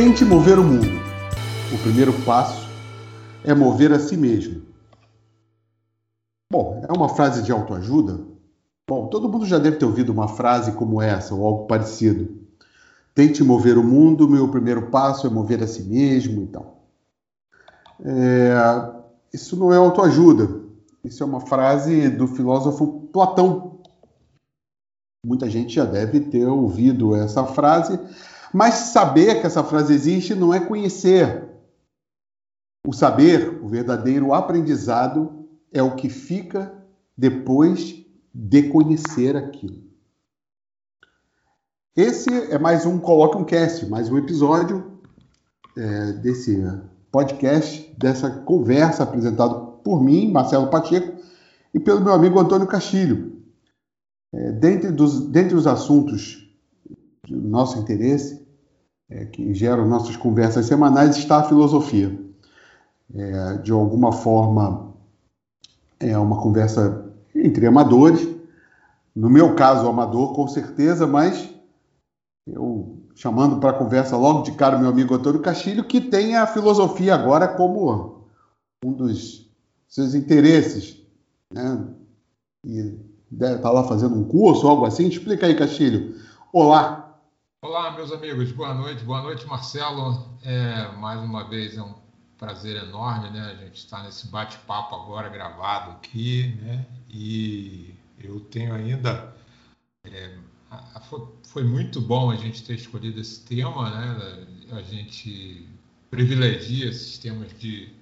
Tente mover o mundo. O primeiro passo é mover a si mesmo. Bom, é uma frase de autoajuda? Bom, todo mundo já deve ter ouvido uma frase como essa ou algo parecido. Tente mover o mundo, meu primeiro passo é mover a si mesmo e tal. É, isso não é autoajuda. Isso é uma frase do filósofo Platão. Muita gente já deve ter ouvido essa frase, mas saber que essa frase existe não é conhecer. O saber, o verdadeiro aprendizado, é o que fica depois de conhecer aquilo. Esse é mais um Coloque um Cast, mais um episódio é, desse podcast, dessa conversa apresentado por mim, Marcelo Pacheco, e pelo meu amigo Antônio Castilho. É, dentre, dos, dentre os assuntos nosso interesse, é, que geram nossas conversas semanais, está a filosofia. É, de alguma forma, é uma conversa entre amadores. No meu caso, amador, com certeza, mas eu chamando para a conversa logo de cara meu amigo Antônio Castilho, que tem a filosofia agora como um dos seus interesses, né? E deve estar tá lá fazendo um curso algo assim. Explica aí, Castilho. Olá. Olá, meus amigos. Boa noite. Boa noite, Marcelo. É, mais uma vez é um prazer enorme, né? A gente está nesse bate-papo agora gravado aqui, né? E eu tenho ainda é, foi muito bom a gente ter escolhido esse tema, né? A gente privilegia esses temas de,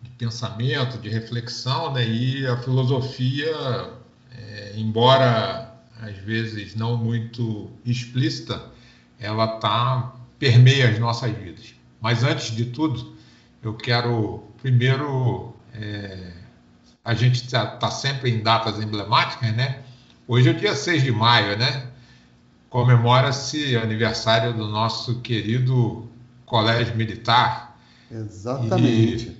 de pensamento, de reflexão, né? E a filosofia, é, embora às vezes não muito explícita, ela tá permeia as nossas vidas. Mas antes de tudo, eu quero primeiro é, a gente está tá sempre em datas emblemáticas, né? Hoje é o dia 6 de maio, né? Comemora-se aniversário do nosso querido Colégio Militar. Exatamente.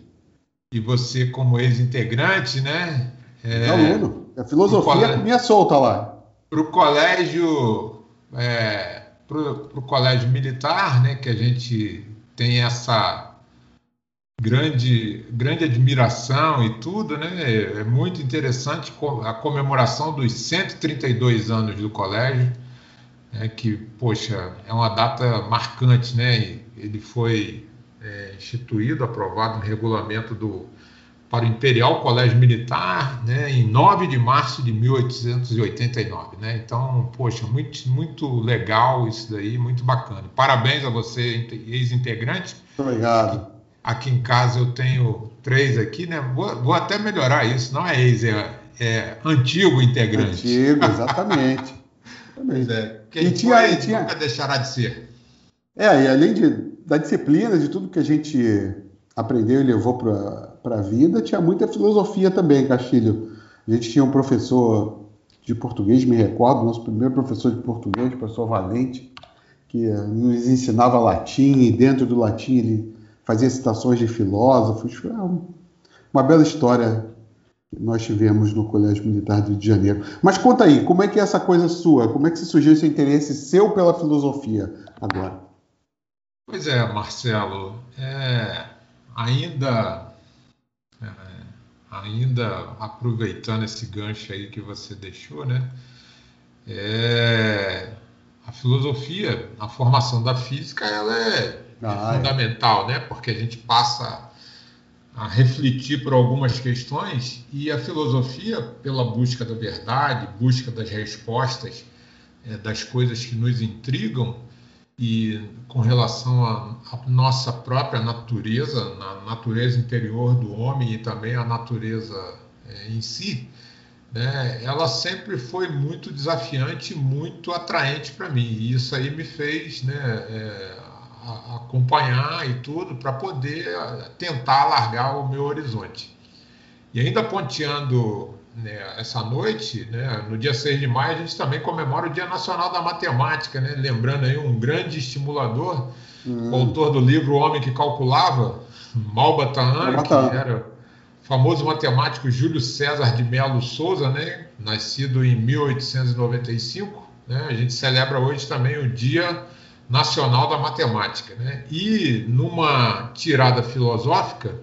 E, e você, como ex-integrante, né? É, aluno. A filosofia colégio, comia solta lá. Para o colégio, é, para o colégio militar, né? Que a gente tem essa grande, grande admiração e tudo, né? É muito interessante a comemoração dos 132 anos do colégio, né? que, poxa, é uma data marcante, né? Ele foi é, instituído, aprovado no regulamento do para o Imperial Colégio Militar, né, em 9 de março de 1889, né? Então, poxa, muito muito legal isso daí, muito bacana. Parabéns a você, ex-integrante. Obrigado Aqui em casa eu tenho três aqui, né? Vou, vou até melhorar isso, não é ex, é, é antigo integrante. Antigo, exatamente. pois é. Quem e tinha, foi, tinha... nunca deixará de ser. É, e além de, da disciplina, de tudo que a gente aprendeu e levou para a vida, tinha muita filosofia também, Castilho. A gente tinha um professor de português, me recordo, nosso primeiro professor de português, professor Valente, que nos ensinava latim, e dentro do latim ele fazia citações de filósofos. Uma bela história que nós tivemos no Colégio Militar do Rio de Janeiro. Mas conta aí, como é que é essa coisa sua? Como é que se surgiu esse interesse seu pela filosofia agora? Pois é, Marcelo, é, ainda, é, ainda aproveitando esse gancho aí que você deixou, né? É, a filosofia, a formação da física, ela é ah, é fundamental, é. né? Porque a gente passa a refletir por algumas questões e a filosofia, pela busca da verdade, busca das respostas é, das coisas que nos intrigam e com relação à nossa própria natureza, na natureza interior do homem e também a natureza é, em si, né, ela sempre foi muito desafiante, muito atraente para mim. E isso aí me fez né, é, acompanhar e tudo para poder tentar alargar o meu horizonte. E ainda ponteando né, essa noite, né, no dia 6 de maio, a gente também comemora o Dia Nacional da Matemática, né, lembrando aí um grande estimulador, hum. autor do livro O Homem que Calculava, Malbataan, que era famoso matemático Júlio César de Melo Souza, né, nascido em 1895. Né, a gente celebra hoje também o Dia Nacional da Matemática. Né? E numa tirada filosófica,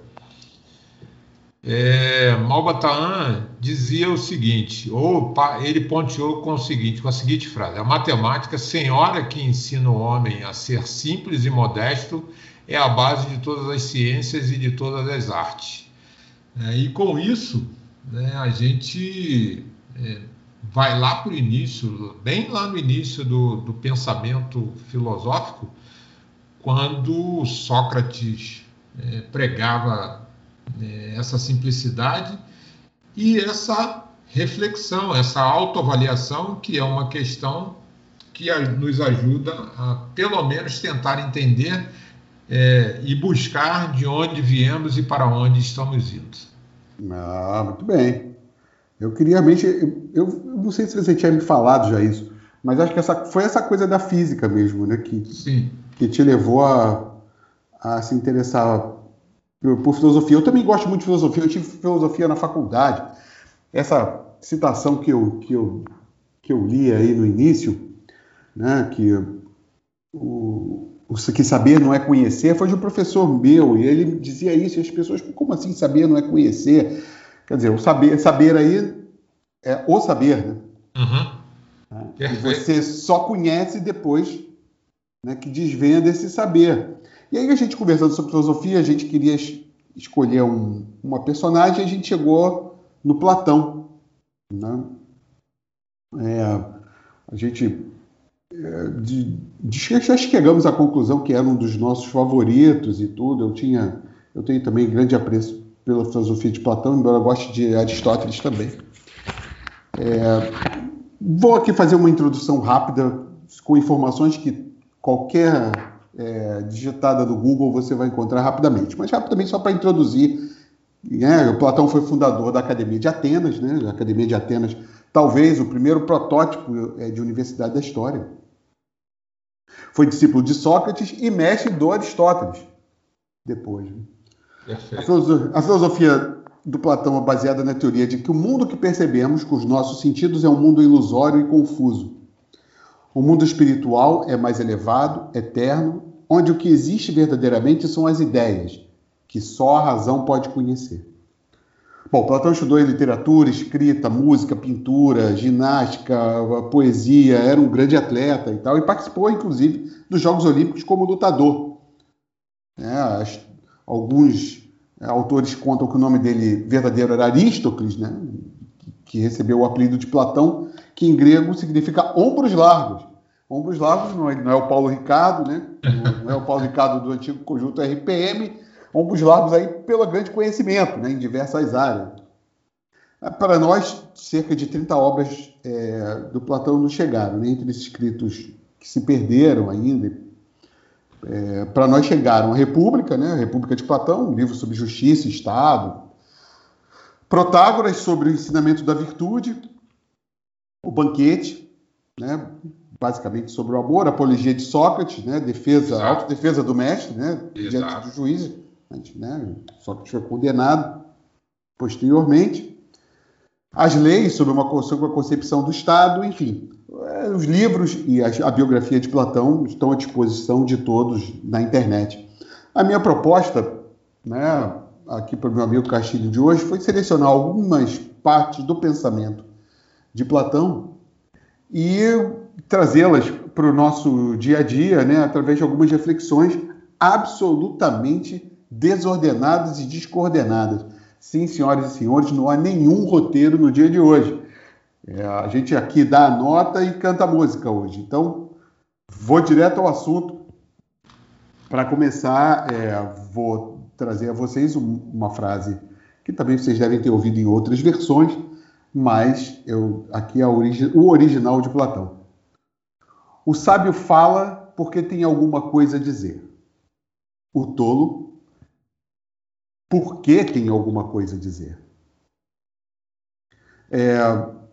é, Malbataan dizia o seguinte, ou ele ponteou com o seguinte, com a seguinte frase: a matemática, senhora que ensina o homem a ser simples e modesto, é a base de todas as ciências e de todas as artes. É, e com isso, né, a gente é, vai lá para o início, bem lá no início do, do pensamento filosófico, quando Sócrates é, pregava é, essa simplicidade e essa reflexão, essa autoavaliação, que é uma questão que nos ajuda a, pelo menos, tentar entender é, e buscar de onde viemos e para onde estamos indo. Ah, muito bem. Eu queria realmente. Eu, eu, não sei se você tinha me falado já isso, mas acho que essa, foi essa coisa da física mesmo, né? Que, Sim. que te levou a, a se interessar por, por, filosofia. Eu também gosto muito de filosofia, eu tive filosofia na faculdade. Essa citação que eu, que eu, que eu li aí no início, né? Que o, que saber não é conhecer, foi de um professor meu, e ele dizia isso, e as pessoas, como assim saber não é conhecer? Quer dizer, o saber, saber aí é o saber, né? Uhum. É, e você só conhece depois né, que desvenda esse saber. E aí a gente conversando sobre filosofia, a gente queria escolher um, uma personagem, a gente chegou no Platão. Né? É, a gente é, de, de, já chegamos à conclusão que era um dos nossos favoritos e tudo. Eu tinha, eu tenho também grande apreço pela filosofia de Platão, embora eu goste de Aristóteles também. É, vou aqui fazer uma introdução rápida com informações que qualquer é, digitada do Google você vai encontrar rapidamente. Mas rapidamente só para introduzir, né, o Platão foi fundador da Academia de Atenas, né, a Academia de Atenas, talvez o primeiro protótipo é, de universidade da história. Foi discípulo de Sócrates e mestre do Aristóteles depois. Né? A filosofia, a filosofia do Platão é baseada na teoria de que o mundo que percebemos com os nossos sentidos é um mundo ilusório e confuso. O mundo espiritual é mais elevado, eterno, onde o que existe verdadeiramente são as ideias, que só a razão pode conhecer. Bom, Platão estudou literatura, escrita, música, pintura, ginástica, poesia, era um grande atleta e tal, e participou, inclusive, dos Jogos Olímpicos como lutador. É, alguns é, autores contam que o nome dele verdadeiro era Aristócles, né? que recebeu o apelido de Platão, que em grego significa ombros largos. Ombros largos não é, não é o Paulo Ricardo, né? não é o Paulo Ricardo do antigo conjunto RPM, ombros largos aí pelo grande conhecimento né? em diversas áreas. Para nós, cerca de 30 obras é, do Platão nos chegaram, né? entre escritos que se perderam ainda, é, para nós chegaram a República, né, a República de Platão, um livro sobre justiça e Estado, Protágoras sobre o ensinamento da virtude, o Banquete, né, basicamente sobre o amor, a Apologia de Sócrates, né, defesa, autodefesa do mestre, né, diante do juiz, né, Sócrates foi condenado posteriormente, as leis sobre uma, sobre a concepção do Estado, enfim, é, os livros e a, a, biografia de Platão estão à disposição de todos na internet. A minha proposta, né, aqui para o meu amigo Castilho de hoje, foi selecionar algumas partes do pensamento de Platão e trazê-las para o nosso dia a dia, né, através de algumas reflexões absolutamente desordenadas e descoordenadas. Sim, senhoras e senhores, não há nenhum roteiro no dia de hoje. É, a gente aqui dá a nota e canta a música hoje. Então, vou direto ao assunto. Para começar, é, vou trazer a vocês uma frase que também vocês devem ter ouvido em outras versões, mas eu, aqui é origi o original de Platão. O sábio fala porque tem alguma coisa a dizer. O tolo, porque tem alguma coisa a dizer. É,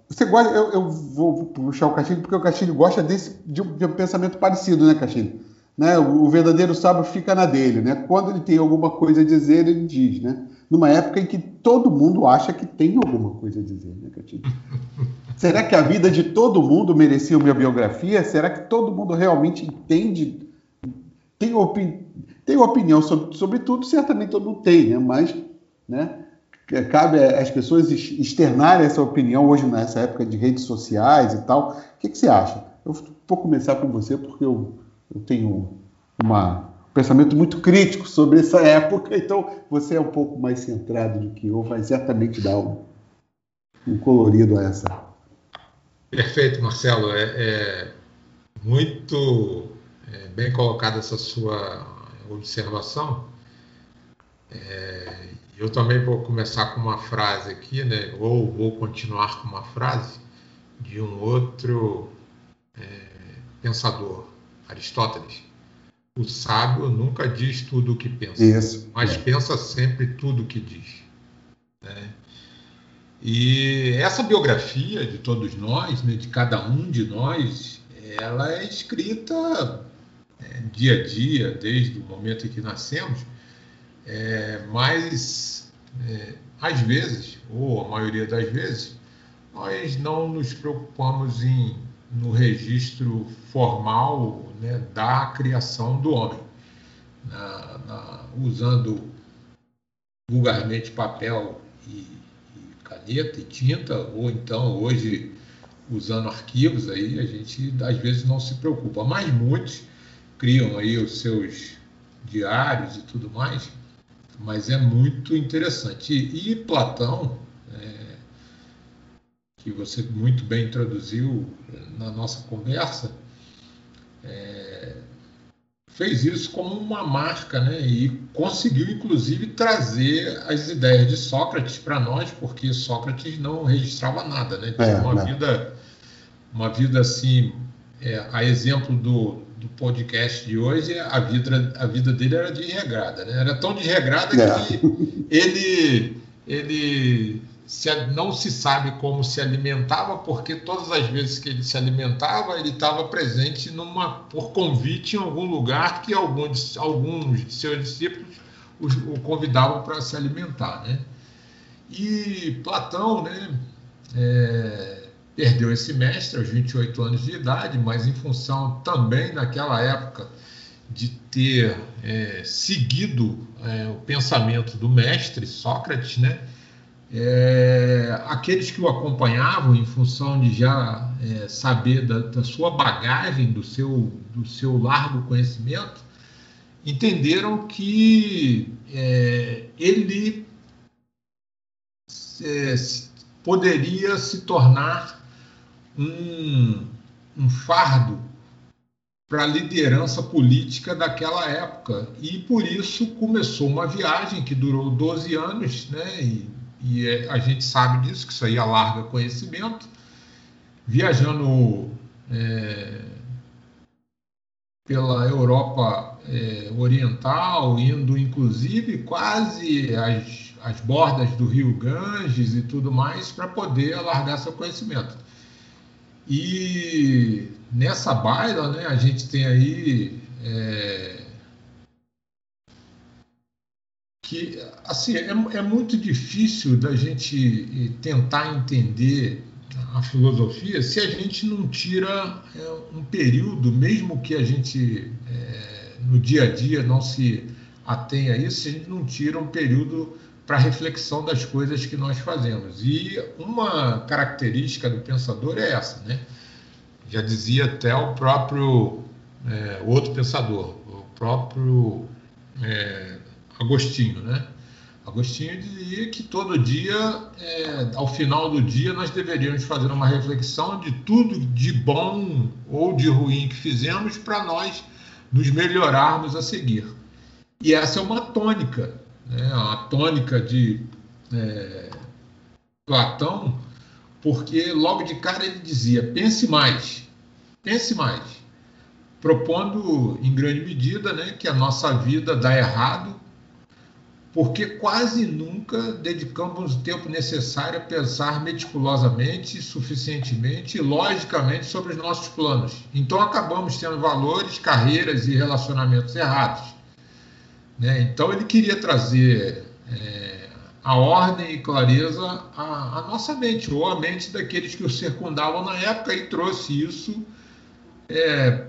você gosta, eu, eu, vou puxar o Castilho porque o Castilho gosta desse, de, um, de um pensamento parecido, né, Castilho? Né? O, o, verdadeiro sábio fica na dele, né? Quando ele tem alguma coisa a dizer, ele diz, né? Numa época em que todo mundo acha que tem alguma coisa a dizer, né, Castilho? Será que a vida de todo mundo merecia uma biografia? Será que todo mundo realmente entende tem, opini tem opinião sobre, sobre tudo, certamente todo mundo tem, né? Mas, né? Cabe às pessoas externarem essa opinião hoje nessa época de redes sociais e tal. O que, que você acha? Eu vou começar com você porque eu, eu tenho uma, um pensamento muito crítico sobre essa época, então você é um pouco mais centrado do que eu, vai certamente dar um, um colorido a essa. Perfeito, Marcelo. É, é muito é, bem colocada essa sua observação. É, eu também vou começar com uma frase aqui, né? ou vou continuar com uma frase de um outro é, pensador, Aristóteles. O sábio nunca diz tudo o que pensa, Isso, mas pensa sempre tudo o que diz. Né? E essa biografia de todos nós, né, de cada um de nós, ela é escrita é, dia a dia, desde o momento em que nascemos, é, mas é, às vezes, ou a maioria das vezes, nós não nos preocupamos em no registro formal né, da criação do homem, na, na, usando vulgarmente papel e, caneta e tinta, ou então hoje usando arquivos aí, a gente às vezes não se preocupa, mas muitos criam aí os seus diários e tudo mais, mas é muito interessante. E, e Platão, é, que você muito bem introduziu na nossa conversa, é, fez isso como uma marca, né? E conseguiu, inclusive, trazer as ideias de Sócrates para nós, porque Sócrates não registrava nada, né? Tinha é, uma né? vida, uma vida assim, é, a exemplo do, do podcast de hoje, a vida, a vida dele era desregrada, né? Era tão desregrada é. que ele, ele se, não se sabe como se alimentava, porque todas as vezes que ele se alimentava, ele estava presente numa, por convite em algum lugar que alguns, alguns de seus discípulos o, o convidavam para se alimentar, né? E Platão, né? É, perdeu esse mestre aos 28 anos de idade, mas em função também naquela época de ter é, seguido é, o pensamento do mestre Sócrates, né? É, aqueles que o acompanhavam, em função de já é, saber da, da, sua bagagem, do seu, do seu largo conhecimento, entenderam que é, ele é, poderia se tornar um, um fardo para a liderança política daquela época. E por isso começou uma viagem que durou 12 anos, né? E, e é, a gente sabe disso, que isso aí alarga conhecimento. Viajando é, pela Europa é, Oriental, indo inclusive quase às, às bordas do rio Ganges e tudo mais, para poder alargar seu conhecimento. E nessa baila, né, a gente tem aí é, que assim é, é, muito difícil da gente tentar entender a filosofia se a gente não tira é, um período, mesmo que a gente é, no dia a dia não se atenha a isso, se a gente não tira um período para reflexão das coisas que nós fazemos. E uma característica do pensador é essa, né? Já dizia até o próprio é, outro pensador, o próprio é, Agostinho, né? Agostinho dizia que todo dia, é, ao final do dia, nós deveríamos fazer uma reflexão de tudo de bom ou de ruim que fizemos para nós nos melhorarmos a seguir. E essa é uma tônica né, a tônica de é, Platão, porque logo de cara ele dizia: pense mais, pense mais, propondo em grande medida né, que a nossa vida dá errado, porque quase nunca dedicamos o tempo necessário a pensar meticulosamente, suficientemente e logicamente sobre os nossos planos. Então acabamos tendo valores, carreiras e relacionamentos errados né? Então ele queria trazer é, a ordem e clareza à, à, nossa mente, ou à mente daqueles que o circundavam na época, e trouxe isso é,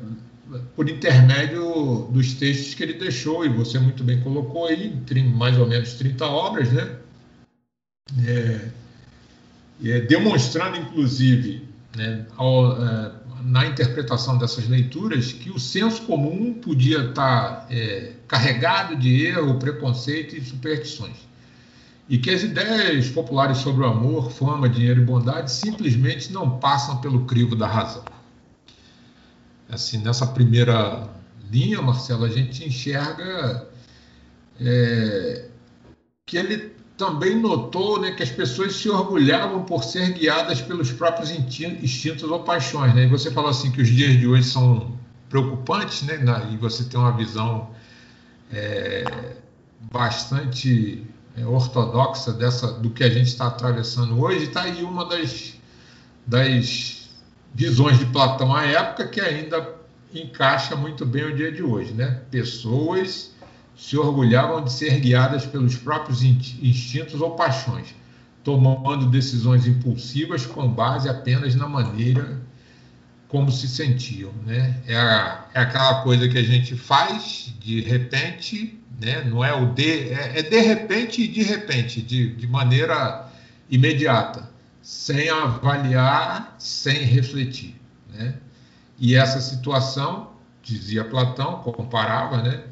por intermédio dos textos que ele deixou, e você muito bem colocou aí, mais ou menos 30 obras, né? É, é, demonstrando, inclusive, né, ao, é, na interpretação dessas leituras, que o senso comum podia estar é, carregado de erro, preconceito e superstições. E que as ideias populares sobre o amor, fama, dinheiro e bondade simplesmente não passam pelo crivo da razão assim, nessa primeira linha, Marcelo, a gente enxerga é, que ele também notou né, que as pessoas se orgulhavam por ser guiadas pelos próprios instintos ou paixões. Né? E você falou assim que os dias de hoje são preocupantes, né? e você tem uma visão é, bastante é, ortodoxa dessa do que a gente está atravessando hoje. Está aí uma das, das visões de Platão à época que ainda encaixa muito bem o dia de hoje, né? Pessoas se orgulhavam de ser guiadas pelos próprios instintos ou paixões, tomando decisões impulsivas com base apenas na maneira como se sentiam, né? É, a, é aquela coisa que a gente faz de repente, né? Não é o de, é, é de repente e de repente, de, de maneira imediata sem avaliar, sem refletir. Né? E essa situação, dizia Platão, comparava, né,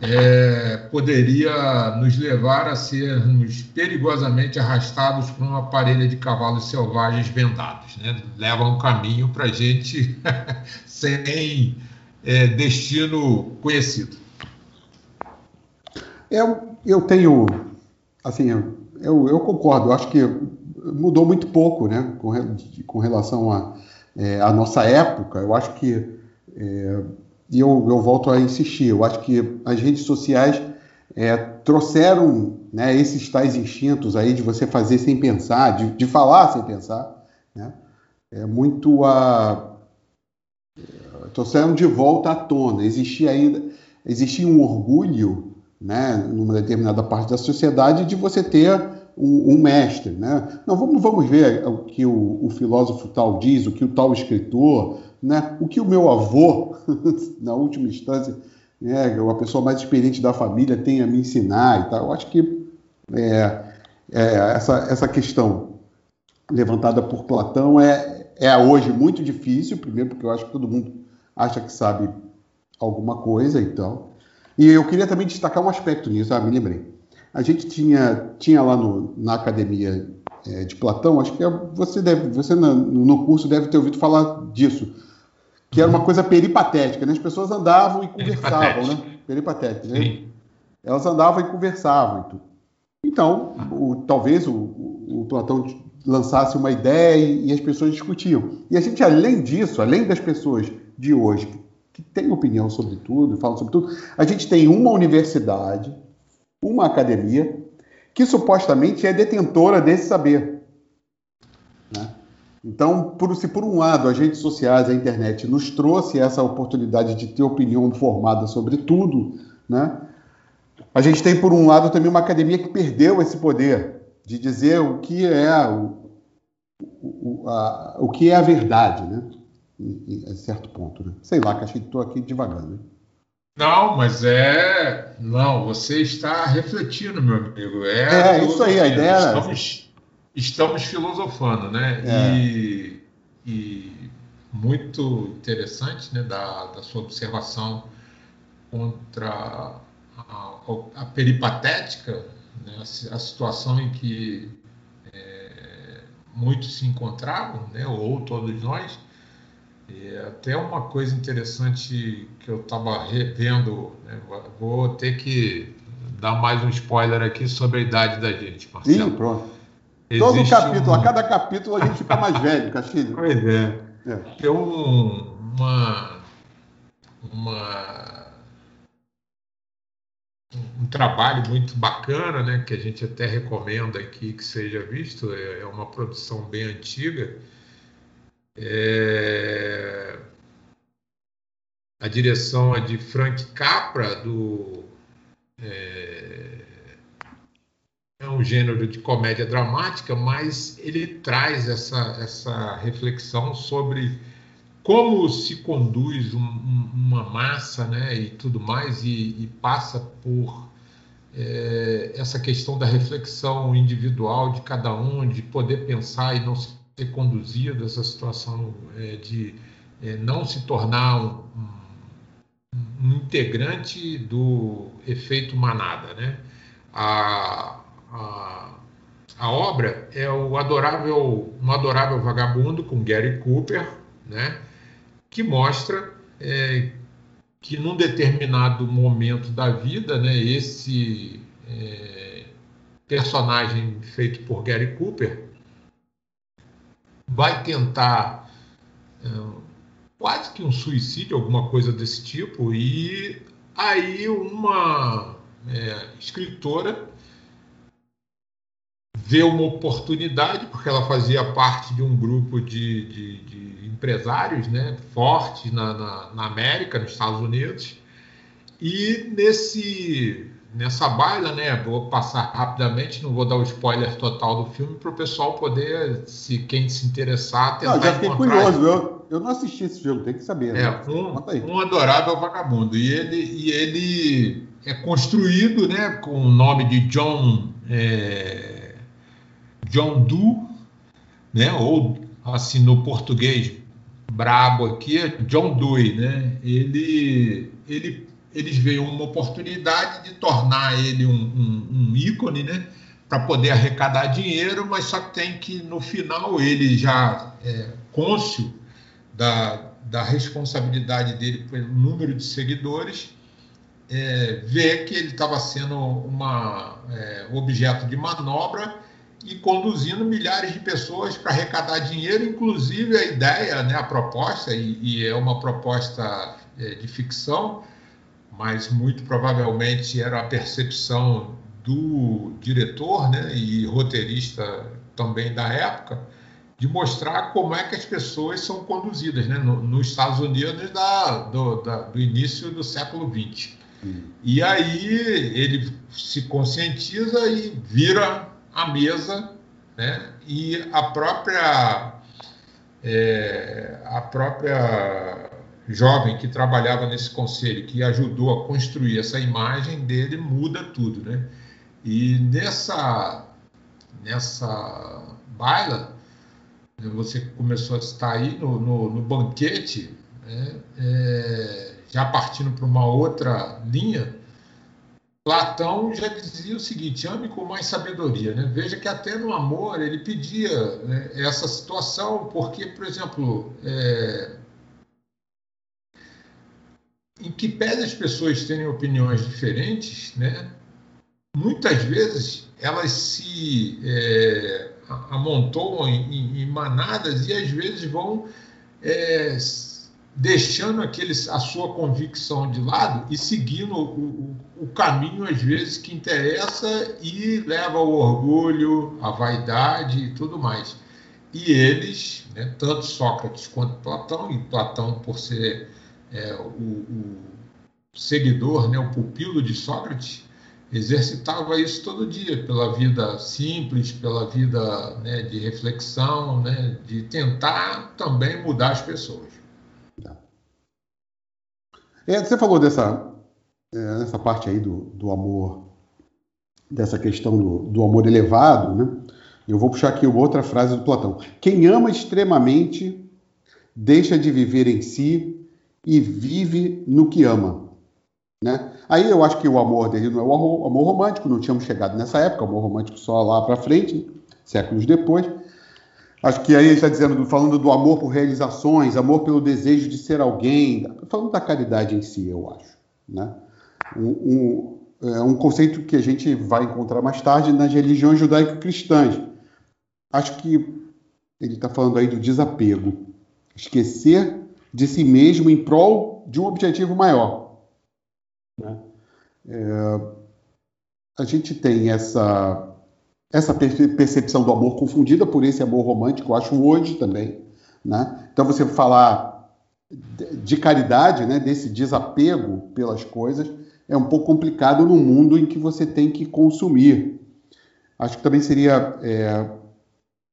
é, poderia nos levar a sermos perigosamente arrastados por uma parelha de cavalos selvagens vendados. Né? Leva um caminho para a gente sem é, destino conhecido. Eu, eu tenho, assim, eu, eu concordo, acho que mudou muito pouco, né, com, com relação à é, a nossa época. Eu acho que, é, e eu, eu volto a insistir, eu acho que as redes sociais é, trouxeram né, esses tais instintos aí de você fazer sem pensar, de, de falar sem pensar, né, é muito a trouxeram de volta à tona. Existia ainda existia um orgulho, né, numa determinada parte da sociedade de você ter um, um, mestre. Né? Não, vamos, vamos ver o que o, o, filósofo tal diz, o que o tal escritor, né? o que o meu avô, na última instância, né, a pessoa mais experiente da família, tem a me ensinar e tal. Eu acho que é, é, essa, essa questão levantada por Platão é, é hoje muito difícil, primeiro porque eu acho que todo mundo acha que sabe alguma coisa e tal. E eu queria também destacar um aspecto nisso, ah, me lembrei. A gente tinha, tinha lá no, na academia é, de Platão, acho que é, você deve, você no, no, curso deve ter ouvido falar disso, que era uma coisa peripatética, né? As pessoas andavam e conversavam, né? Peripatética, né? Sim. Elas andavam e conversavam e tudo. Então, o, talvez o, o, Platão lançasse uma ideia e, e, as pessoas discutiam. E a gente, além disso, além das pessoas de hoje que, que têm opinião sobre tudo, falam sobre tudo, a gente tem uma universidade uma academia que supostamente é detentora desse saber. Né? Então, por, se por um lado as redes sociais, a internet nos trouxe essa oportunidade de ter opinião formada sobre tudo, né? a gente tem por um lado também uma academia que perdeu esse poder de dizer o que é o, o, a, o que é a verdade, né? Em, em certo ponto. Né? Sei lá, que acho que estou aqui devagando. Né? Não, mas é. Não, você está refletindo, meu amigo. É, é isso aí, a ideia estamos, estamos filosofando, né? É. E, e, muito interessante né, da, da sua observação contra a, a peripatética, né, a, a, situação em que é, muitos se encontravam, né, ou todos nós, e até uma coisa interessante que eu estava revendo, né? vou ter que dar mais um spoiler aqui sobre a idade da gente, Marcelo. Ih, pronto. Todo capítulo, um... a cada capítulo a gente fica mais velho, Castilho. Pois é. é. Tem um, uma, uma, um trabalho muito bacana, né, que a gente até recomenda aqui que seja visto, é, é uma produção bem antiga, é... A direção é de Frank Capra, do. É... é um gênero de comédia dramática, mas ele traz essa, essa reflexão sobre como se conduz um, um, uma massa né, e tudo mais, e, e passa por é, essa questão da reflexão individual de cada um, de poder pensar e não ser conduzido, essa situação é, de é, não se tornar um, um, integrante do efeito manada. Né? A, a, a obra é o adorável, um adorável vagabundo com Gary Cooper, né? que mostra é, que num determinado momento da vida, né, esse é, personagem feito por Gary Cooper vai tentar é, quase que um suicídio, alguma coisa desse tipo, e aí uma é, escritora vê uma oportunidade, porque ela fazia parte de um grupo de, de, de empresários né, fortes na, na, na, América, nos Estados Unidos. E nesse, nessa baila, né, vou passar rapidamente, não vou dar o spoiler total do filme para o pessoal poder, se quem se interessar, tentar não, já fiquei curioso, eu, eu não assisti esse filme, tem que saber. Né? É, um, um adorável vagabundo. E ele, e ele é construído né, com o nome de John, é, John Doe, né, ou assim no português brabo aqui é John Dewey, né? Ele, ele, eles veem uma oportunidade de tornar ele um, um, um ícone, né? Para poder arrecadar dinheiro, mas só tem que no final ele já é côncio da, da responsabilidade dele pelo número de seguidores, é, ver que ele estava sendo uma é, objeto de manobra e conduzindo milhares de pessoas para arrecadar dinheiro, inclusive a ideia, né, a proposta, e, e é uma proposta é, de ficção, mas muito provavelmente era a percepção do diretor né, e roteirista também da época, de mostrar como é que as pessoas são conduzidas né, no, nos Estados Unidos da, do, da, do, início do século XX. Hum. E aí ele se conscientiza e vira a mesa, né? E a própria é, a própria jovem que trabalhava nesse conselho, que ajudou a construir essa imagem dele, muda tudo, né? E nessa nessa baila, né, você começou a estar aí no, no, no banquete, né? é, já partindo para uma outra linha, Platão já dizia o seguinte: ame com mais sabedoria. Né? Veja que até no amor ele pedia né, essa situação, porque, por exemplo, é... que pese as pessoas terem opiniões diferentes, né, muitas vezes elas se é, amontoam em, em, manadas e às vezes vão é, deixando aqueles, a sua convicção de lado e seguindo o, o, o, caminho, às vezes, que interessa e leva ao orgulho, à vaidade e tudo mais. E eles, né, tanto Sócrates quanto Platão, e Platão, por ser é, o, o, seguidor, né, o pupilo de Sócrates, exercitava isso todo dia, pela vida simples, pela vida né, de reflexão, né, de tentar também mudar as pessoas. É, você falou dessa, é, dessa parte aí do, do amor, dessa questão do, do amor elevado, né? Eu vou puxar aqui outra frase do Platão. Quem ama extremamente deixa de viver em si e vive no que ama. Né? Aí eu acho que o amor dele não é o amor romântico, não tínhamos chegado nessa época, o amor romântico só lá para frente, séculos depois. Acho que aí ele está dizendo, falando do amor por realizações, amor pelo desejo de ser alguém, falando da caridade em si, eu acho. Né? Um, um, é um conceito que a gente vai encontrar mais tarde nas religiões judaico-cristãs. Acho que ele está falando aí do desapego, esquecer de si mesmo em prol de um objetivo maior. Né? É, a gente tem essa essa percepção do amor confundida por esse amor romântico, eu acho hoje também. Né? Então, você falar de caridade, né, desse desapego pelas coisas, é um pouco complicado num mundo em que você tem que consumir. Acho que também seria é,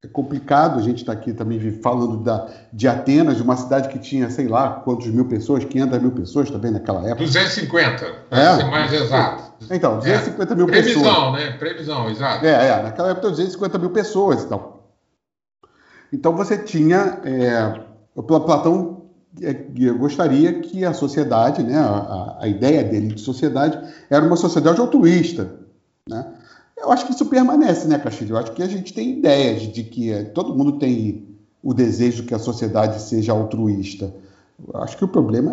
é complicado a gente estar tá aqui também falando da, de Atenas, de uma cidade que tinha, sei lá, quantos mil pessoas, 500 mil pessoas também naquela época. 250, para é. ser mais exato. Então, 250 é. mil Previsão, pessoas. Previsão, né? Previsão, exato. É, é, naquela época 250 mil pessoas então. Então você tinha, é, Platão é, gostaria que a sociedade, né, a, a ideia dele de sociedade era uma sociedade altruísta, né? Eu acho que isso permanece, né, Castilho? Eu acho que a gente tem ideias de que todo mundo tem o desejo que a sociedade seja altruísta. Eu acho que o problema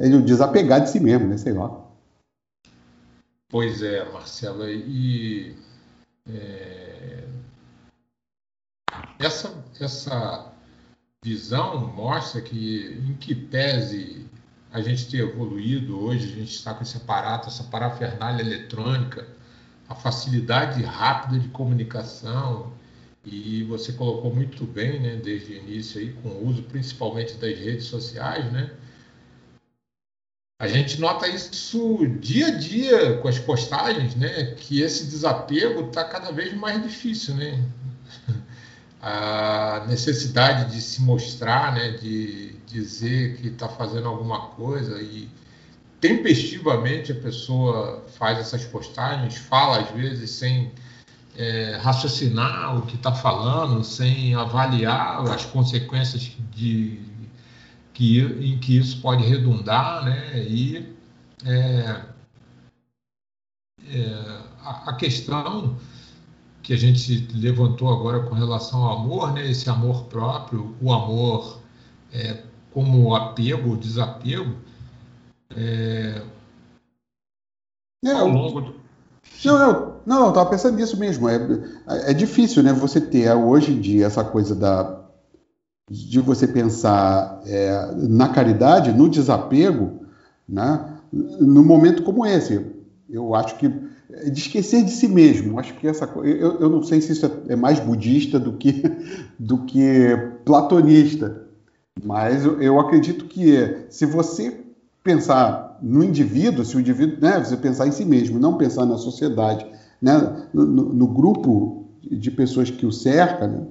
é, o desapegar de si mesmo, né? Sei lá. Pois é, Marcelo. E é, essa, essa visão mostra que, em que pese a gente ter evoluído hoje, a gente está com esse aparato, essa parafernália eletrônica, a facilidade rápida de comunicação e você colocou muito bem, né, desde o início aí, com o uso principalmente das redes sociais, né? A gente nota isso dia a dia com as postagens, né? Que esse desapego está cada vez mais difícil, né? A necessidade de se mostrar, né? De dizer que está fazendo alguma coisa e tempestivamente a pessoa faz essas postagens, fala às vezes sem é, raciocinar o que está falando, sem avaliar as consequências de, que, em que isso pode redundar, né? E é, é, a, a, questão que a gente levantou agora com relação ao amor, né? Esse amor próprio, o amor é, como apego, desapego, é, é, ao longo do... Não, não, não, eu estava pensando nisso mesmo. É, é difícil, né? Você ter hoje em dia essa coisa da de você pensar é, na caridade, no desapego, né? No momento como esse, eu acho que de esquecer de si mesmo. Acho que essa eu, eu não sei se isso é, é mais budista do que do que platonista, mas eu, eu acredito que se você pensar no indivíduo, se o indivíduo, né, você pensar em si mesmo, não pensar na sociedade, né, no, no grupo de pessoas que o cerca, né,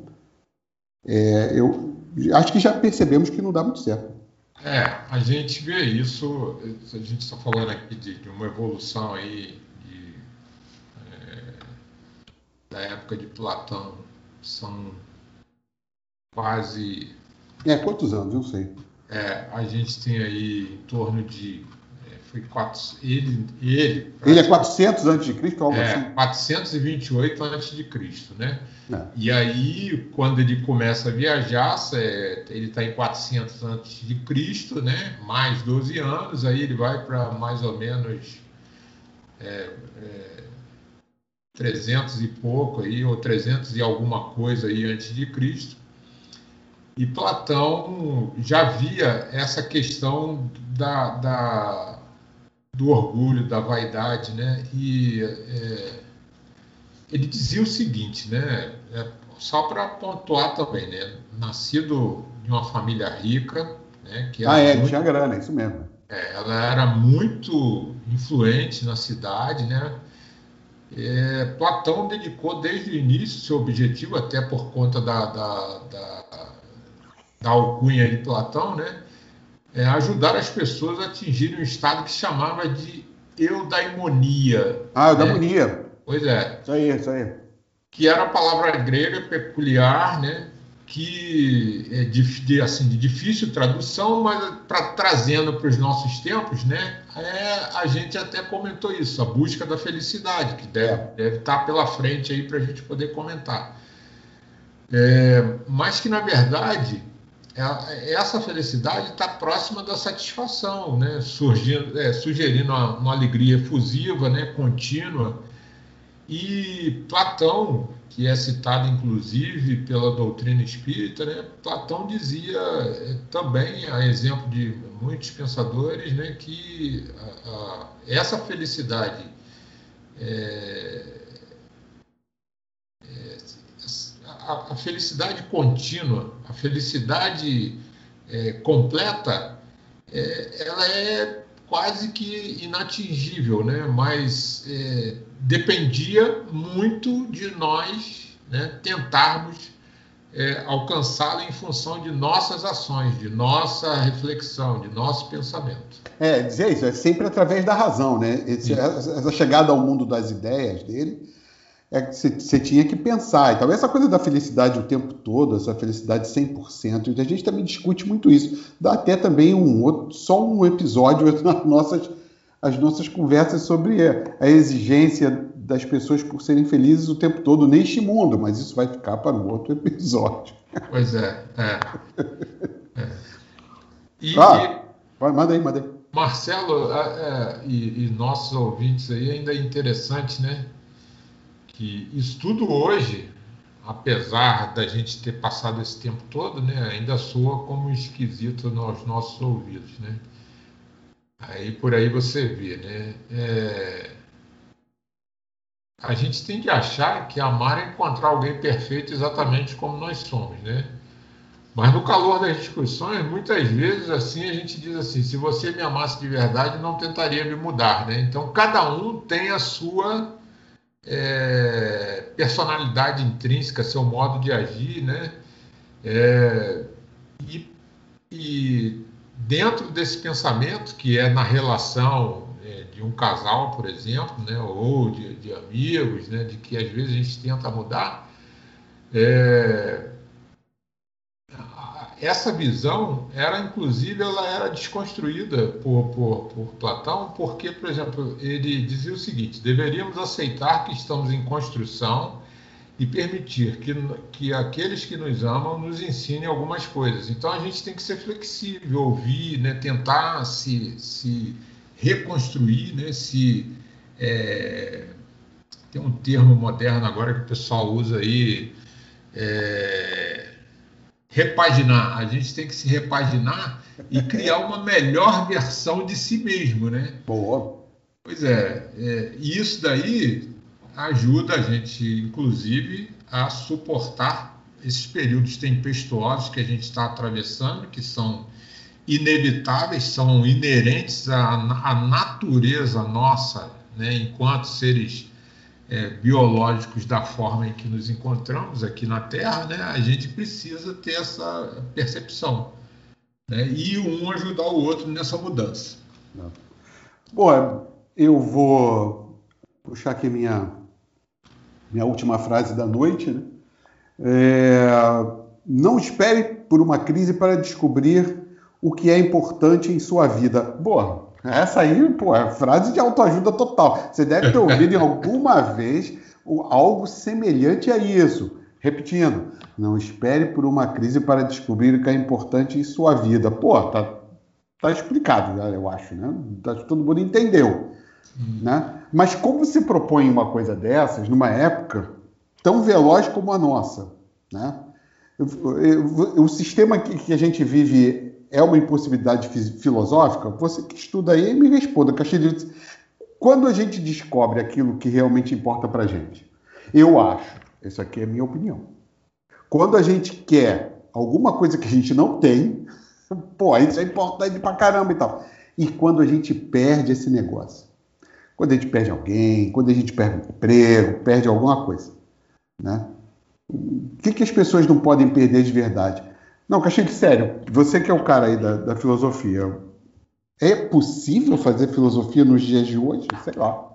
é, eu acho que já percebemos que não dá muito certo. É, a gente vê isso, a gente está falando aqui de, de, uma evolução aí de, é, da época de Platão, são quase... É, quantos anos? Eu sei. É, a gente tem aí em torno de. É, foi quatro, ele, ele, ele é 400 antes de Cristo, algo é, assim? 428 antes de Cristo, né? É. E aí, quando ele começa a viajar, ele está em 400 antes de Cristo, né? Mais 12 anos, aí ele vai para mais ou menos é, é, 300 e pouco aí, ou 300 e alguma coisa aí antes de Cristo. E Platão já via essa questão da, da do orgulho, da vaidade, né? E é, ele dizia o seguinte, né? É, só para pontuar também, né? Nascido de uma família rica, né? Que ah, é, muito, tinha grana, isso mesmo. É, ela era muito influente na cidade, né? É, Platão dedicou desde o início seu objetivo, até por conta da, da, da da alcunha de Platão, né? É ajudar as pessoas a atingirem um estado que chamava de eudaimonia. Ah, eudaimonia. Né? Pois é. Isso aí, isso aí. Que era a palavra grega peculiar, né? que é de, assim, de difícil tradução, mas para trazendo para os nossos tempos, né, é, a gente até comentou isso, a busca da felicidade, que deve, deve estar pela frente aí para a gente poder comentar. É, mas que, na verdade, é, essa felicidade está próxima da satisfação, né? Surgindo, é, sugerindo uma, uma, alegria efusiva, né? contínua. E Platão, que é citado inclusive pela doutrina espírita, né? Platão dizia é, também, a exemplo de muitos pensadores, né? que a, a, essa felicidade é, a, a felicidade contínua, a felicidade é, completa, é, ela é quase que inatingível, né? mas é, dependia muito de nós né, tentarmos é, alcançá-la em função de nossas ações, de nossa reflexão, de nosso pensamento. É, dizer isso, é sempre através da razão, né? Esse, essa chegada ao mundo das ideias dele é que você tinha que pensar. Então, essa coisa da felicidade o tempo todo, essa felicidade 100%, a gente também discute muito isso. Dá até também um outro, só um episódio nas nossas, as nossas conversas sobre a exigência das pessoas por serem felizes o tempo todo neste mundo, mas isso vai ficar para um outro episódio. Pois é. é. é. E, ah, e, manda aí, manda aí. Marcelo é, e, e, nossos ouvintes aí, ainda é interessante, né? Que isso tudo hoje, apesar da gente ter passado esse tempo todo, né? Ainda soa como esquisito nos nossos ouvidos, né? Aí por aí você vê, né? É, a gente tem que achar que amar é encontrar alguém perfeito exatamente como nós somos, né? Mas no calor das discussões, muitas vezes assim a gente diz assim: se você me amasse de verdade, não tentaria me mudar, né? Então cada um tem a sua é, personalidade intrínseca, seu modo de agir, né? É, e, e dentro desse pensamento que é na relação de um casal, por exemplo, né, ou de, de, amigos, né, de que às vezes a gente tenta mudar, é, essa visão era, inclusive, ela era desconstruída por, por, por Platão, porque, por exemplo, ele dizia o seguinte: deveríamos aceitar que estamos em construção e permitir que, que aqueles que nos amam nos ensinem algumas coisas. Então a gente tem que ser flexível, ouvir, né, tentar se, se reconstruir, né, se é, tem um termo moderno agora que o pessoal usa aí, é, repaginar. A gente tem que se repaginar e criar uma melhor versão de si mesmo, né? Boa. Pois é, é e isso daí ajuda a gente, inclusive, a suportar esses períodos tempestuosos que a gente está atravessando, que são inevitáveis, são inerentes à, à natureza nossa, né, enquanto seres é, biológicos da forma em que nos encontramos aqui na Terra, né, a gente precisa ter essa percepção né, e um ajudar o outro nessa mudança. Bom, eu vou puxar aqui minha, minha última frase da noite. Né? É, não espere por uma crise para descobrir o que é importante em sua vida. Boa, essa aí, pô, é frase de autoajuda total. Você deve ter ouvido em alguma vez algo semelhante a isso. Repetindo, não espere por uma crise para descobrir o que é importante em sua vida. Pô, tá, tá explicado, eu acho, né? Tá, todo mundo entendeu. Hum. Né? Mas como se propõe uma coisa dessas numa época tão veloz como a nossa? Né? O sistema que a gente vive é uma impossibilidade filosófica? Você que estuda aí me responda, Castilho. Quando a gente descobre aquilo que realmente importa para a gente, eu acho, essa aqui é minha opinião. Quando a gente quer alguma coisa que a gente não tem, pô, isso é importante pra caramba e tal. E quando a gente perde esse negócio, quando a gente perde alguém, quando a gente perde um emprego, perde alguma coisa, né? O que, que as pessoas não podem perder de verdade? Não, Caxique, sério, você que é o cara aí da, da filosofia, é possível fazer filosofia nos dias de hoje? Sei lá.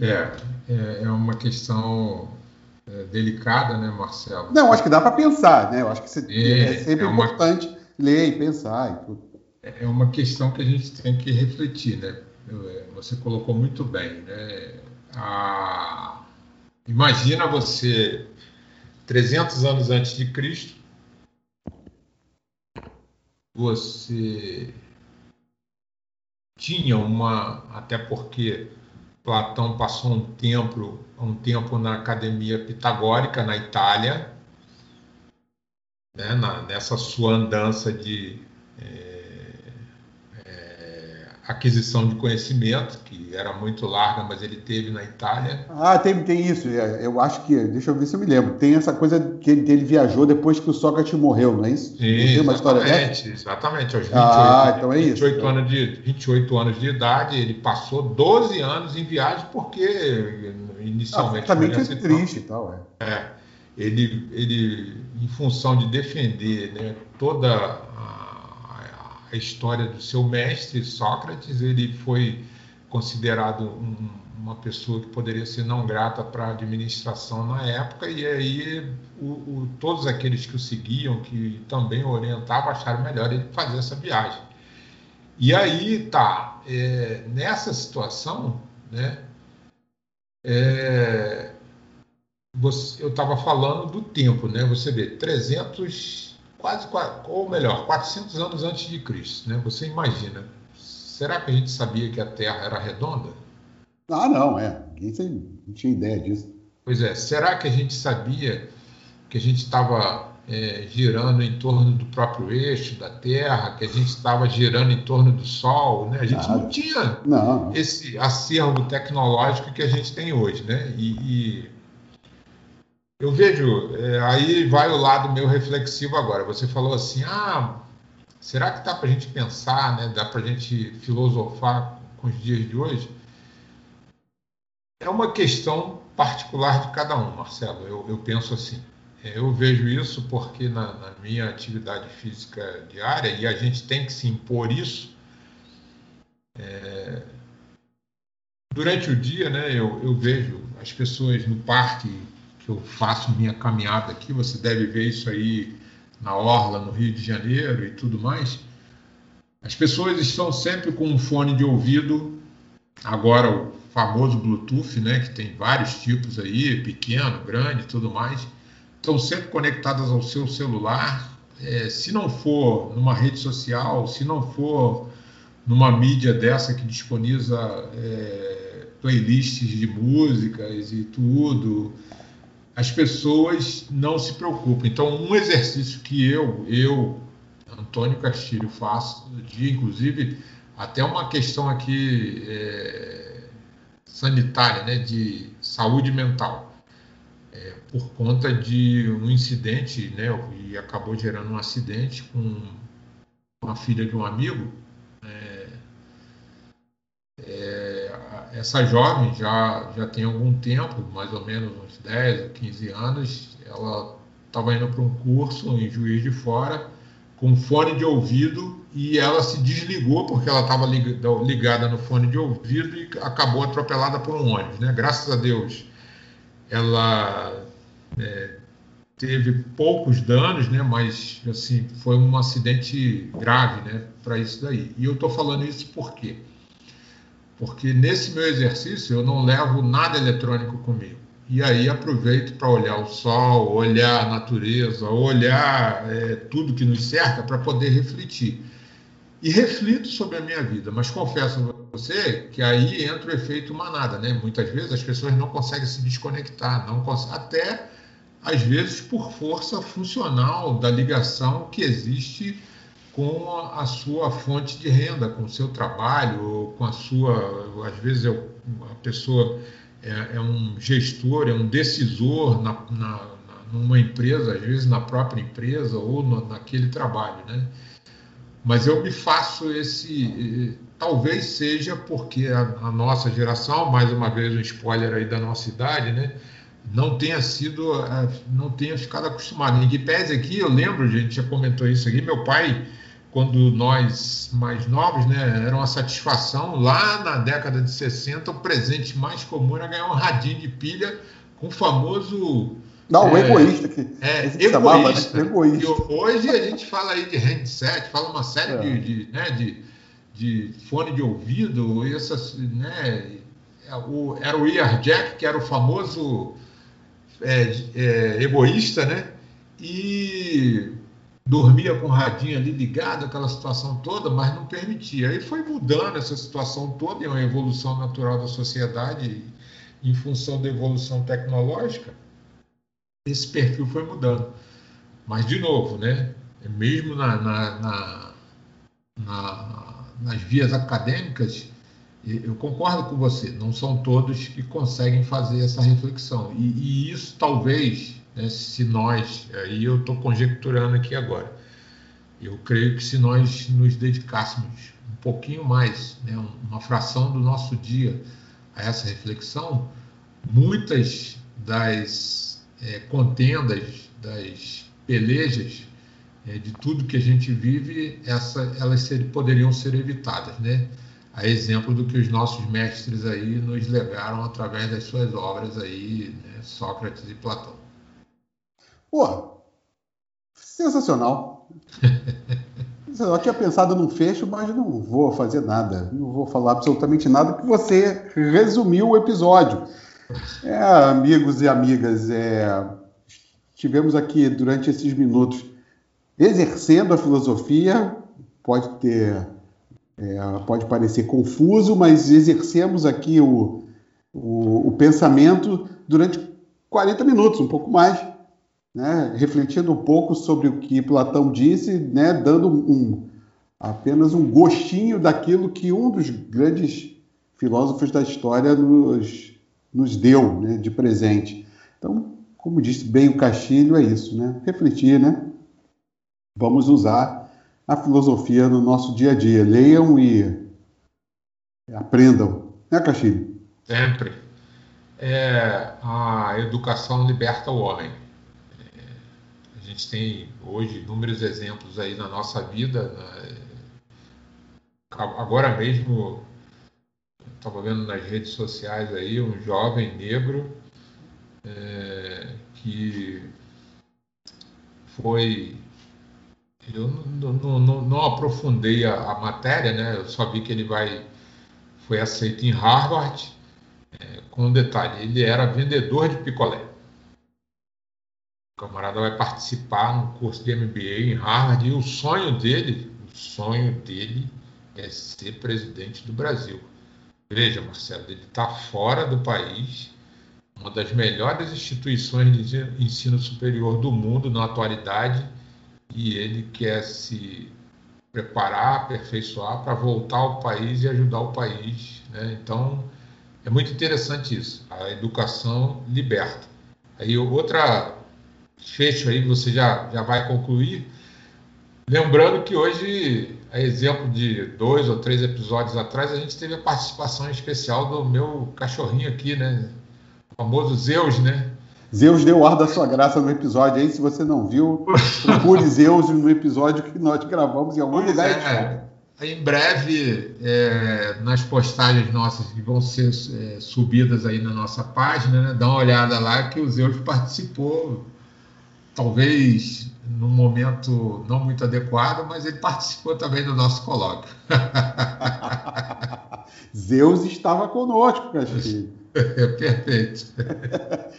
É, é, é uma questão é, delicada, né, Marcelo? Não, acho que dá para pensar, né? Eu acho que você, é, é, sempre é uma, importante ler e pensar e tudo. É uma questão que a gente tem que refletir, né? É, você colocou muito bem, né? A... Imagina você 300 anos antes de Cristo, você tinha uma, até porque Platão passou um tempo, um tempo na academia pitagórica na Itália, né, na, nessa sua andança de é, aquisição de conhecimento, que era muito larga, mas ele teve na Itália. Ah, tem, tem isso. É, eu acho que, deixa eu ver se eu me lembro. Tem essa coisa que ele, ele viajou depois que o Sócrates morreu, não é isso? Sim, uma exatamente, exatamente. Aos 28, ah, então é 28 isso. Anos de, 28 anos de idade, ele passou 12 anos em viagem, porque inicialmente... Ah, também é triste e tal, é. é. ele, ele em função de defender né, toda a, história do seu mestre Sócrates, ele foi considerado um, uma pessoa que poderia ser não grata para a administração na época, e aí o, o, todos aqueles que o seguiam, que também orientavam, acharam melhor ele fazer essa viagem. E aí tá, é, nessa situação, né, é, você, eu estava falando do tempo, né? Você vê, 300, quase, ou melhor, 400 anos antes de Cristo, né? Você imagina, será que a gente sabia que a Terra era redonda? Ah, não, é. Ninguém não tinha ideia disso. Pois é, será que a gente sabia que a gente estava é, girando em torno do próprio eixo da Terra, que a gente estava girando em torno do Sol, né? A gente Nada. não tinha não. esse acervo tecnológico que a gente tem hoje, né? E, e eu vejo, é, aí vai o lado meu reflexivo agora. Você falou assim, ah, será que dá para a gente pensar, né? Dá para a gente filosofar com os dias de hoje? É uma questão particular de cada um, Marcelo. Eu, eu penso assim. É, eu vejo isso porque na, na, minha atividade física diária, e a gente tem que se impor isso, é, durante o dia, né, eu, eu, vejo as pessoas no parque que eu faço minha caminhada aqui, você deve ver isso aí na Orla, no Rio de Janeiro e tudo mais. As pessoas estão sempre com um fone de ouvido, agora o famoso Bluetooth, né, que tem vários tipos aí, pequeno, grande tudo mais estão sempre conectadas ao seu celular. É, se não for numa rede social, se não for numa mídia dessa que disponibiliza é, playlists de músicas e tudo, as pessoas não se preocupam. Então, um exercício que eu, eu, Antônio Castilho, faço, de inclusive até uma questão aqui é, sanitária, né, de saúde mental é, por conta de um incidente, né, e acabou gerando um acidente com uma filha de um amigo. É, é, essa jovem já, já tem algum tempo, mais ou menos uns 10 ou 15 anos, ela estava indo para um curso em Juiz de Fora com fone de ouvido e ela se desligou porque ela estava ligada no fone de ouvido e acabou atropelada por um ônibus. Né? Graças a Deus, ela é, teve poucos danos, né, mas assim foi um acidente grave, né, para isso daí. E eu estou falando isso por quê? Porque nesse meu exercício eu não levo nada eletrônico comigo. E aí aproveito para olhar o sol, olhar a natureza, olhar é, tudo que nos cerca para poder refletir. E reflito sobre a minha vida, mas confesso você que aí entra o efeito manada, né? Muitas vezes as pessoas não conseguem se desconectar, não até às vezes por força funcional da ligação que existe com a sua fonte de renda, com o seu trabalho, com a sua, às vezes é a pessoa é, é um gestor, é um decisor na, na, numa empresa, às vezes na própria empresa ou no, naquele trabalho, né? Mas eu me faço esse. Talvez seja porque a, a, nossa geração, mais uma vez um spoiler aí da nossa idade, né? Não tenha sido, não tenha ficado acostumado. Em pese aqui, eu lembro, gente já comentou isso aqui, meu pai, quando nós mais novos, né, era uma satisfação, lá na década de 60, o presente mais comum era ganhar um radinho de pilha com o famoso não, o é, egoísta. Que, é, egoísta. Chamava, né? egoísta. hoje a gente fala aí de handset, fala uma série é. de, de, né, de, de, fone de ouvido, essas, né, é, o, era o ear jack, que era o famoso é, é, egoísta, né? E dormia com o radinho ali ligado, aquela situação toda, mas não permitia. Aí foi mudando essa situação toda, é uma evolução natural da sociedade em função da evolução tecnológica esse perfil foi mudando. Mas, de novo, né, mesmo na, na, na, na, nas vias acadêmicas, eu concordo com você, não são todos que conseguem fazer essa reflexão. E, e isso talvez, né, se nós, aí eu estou conjecturando aqui agora, eu creio que se nós nos dedicássemos um pouquinho mais, né, uma fração do nosso dia a essa reflexão, muitas das é, contendas, das pelejas, é, de tudo que a gente vive, essa, elas ser, poderiam ser evitadas, né? A exemplo do que os nossos mestres aí nos legaram através das suas obras aí, né? Sócrates e Platão. Pô, sensacional. Eu tinha pensado num fecho, mas não vou fazer nada. Não vou falar absolutamente nada, porque você resumiu o episódio. É, amigos e amigas, é, tivemos aqui durante esses minutos exercendo a filosofia, pode ter, é, pode parecer confuso, mas exercemos aqui o, o, o, pensamento durante 40 minutos, um pouco mais, né, refletindo um pouco sobre o que Platão disse, né, dando um, apenas um gostinho daquilo que um dos grandes filósofos da história nos, nos deu né, de presente. Então, como disse bem o Castilho, é isso, né? Refletir, né? Vamos usar a filosofia no nosso dia a dia. Leiam e aprendam, né, Castilho? Sempre. É, a educação liberta o homem. A gente tem hoje inúmeros exemplos aí na nossa vida. Né? Agora mesmo, estava vendo nas redes sociais aí um jovem negro é, que foi eu não, não, não, não aprofundei a, a, matéria, né? Eu só vi que ele vai foi aceito em Harvard. É, com um detalhe, ele era vendedor de picolé. O camarada vai participar no curso de MBA em Harvard e o sonho dele, o sonho dele é ser presidente do Brasil. Veja, Marcelo, ele está fora do país, uma das melhores instituições de ensino superior do mundo na atualidade e ele quer se preparar, aperfeiçoar para voltar ao país e ajudar o país. Né? Então, é muito interessante isso. A educação liberta. Aí, outra fecho aí, você já, já vai concluir. Lembrando que hoje, a exemplo de dois ou três episódios atrás, a gente teve a participação especial do meu cachorrinho aqui, né? O famoso Zeus, né? Zeus deu ar da sua graça no episódio aí. Se você não viu, procure Zeus no episódio que nós gravamos em algum pois lugar. É. Em breve, é, nas postagens nossas que vão ser é, subidas aí na nossa página, né, dá uma olhada lá que o Zeus participou, talvez num momento não muito adequado, mas ele participou também do nosso colóquio. Zeus estava conosco, Castilho. É, perfeito.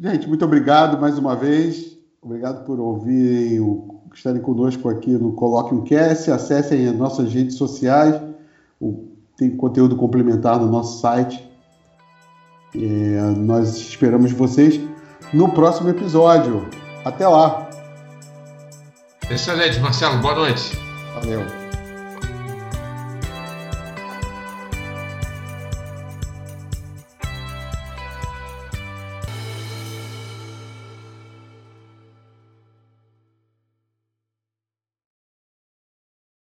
Gente, muito obrigado mais uma vez. Obrigado por ouvir, estarem conosco aqui no Coloque um Cast. Acessem as nossas redes sociais. Tem conteúdo complementar no nosso site. É, nós esperamos vocês no próximo episódio. Até lá. Excelente, Marcelo. Boa noite. Valeu.